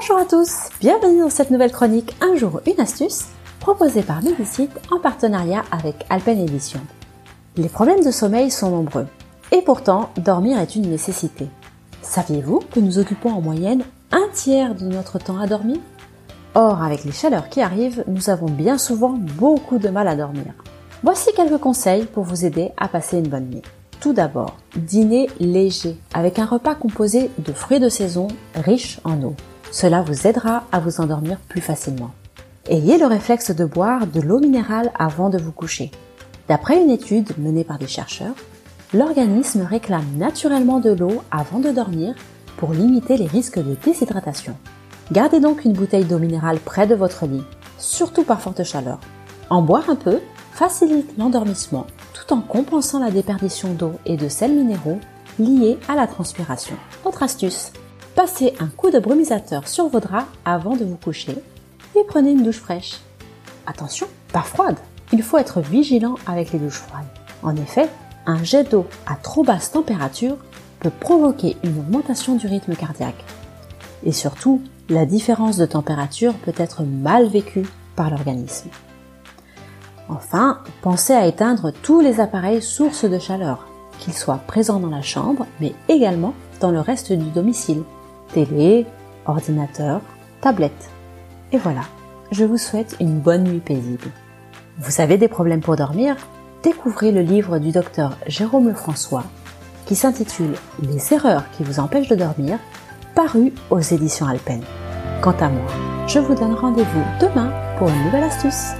Bonjour à tous, bienvenue dans cette nouvelle chronique Un jour une astuce proposée par Medicite en partenariat avec Alpen Edition. Les problèmes de sommeil sont nombreux et pourtant dormir est une nécessité. Saviez-vous que nous occupons en moyenne un tiers de notre temps à dormir? Or, avec les chaleurs qui arrivent, nous avons bien souvent beaucoup de mal à dormir. Voici quelques conseils pour vous aider à passer une bonne nuit. Tout d'abord, dîner léger avec un repas composé de fruits de saison riches en eau. Cela vous aidera à vous endormir plus facilement. Ayez le réflexe de boire de l'eau minérale avant de vous coucher. D'après une étude menée par des chercheurs, l'organisme réclame naturellement de l'eau avant de dormir pour limiter les risques de déshydratation. Gardez donc une bouteille d'eau minérale près de votre lit, surtout par forte chaleur. En boire un peu facilite l'endormissement tout en compensant la déperdition d'eau et de sels minéraux liés à la transpiration. Autre astuce, Passez un coup de brumisateur sur vos draps avant de vous coucher et prenez une douche fraîche. Attention, pas froide. Il faut être vigilant avec les douches froides. En effet, un jet d'eau à trop basse température peut provoquer une augmentation du rythme cardiaque. Et surtout, la différence de température peut être mal vécue par l'organisme. Enfin, pensez à éteindre tous les appareils sources de chaleur, qu'ils soient présents dans la chambre, mais également dans le reste du domicile, télé, ordinateur, tablette. Et voilà, je vous souhaite une bonne nuit paisible. Vous avez des problèmes pour dormir? Découvrez le livre du docteur Jérôme François qui s'intitule Les erreurs qui vous empêchent de dormir, paru aux éditions Alpen. Quant à moi, je vous donne rendez-vous demain pour une nouvelle astuce.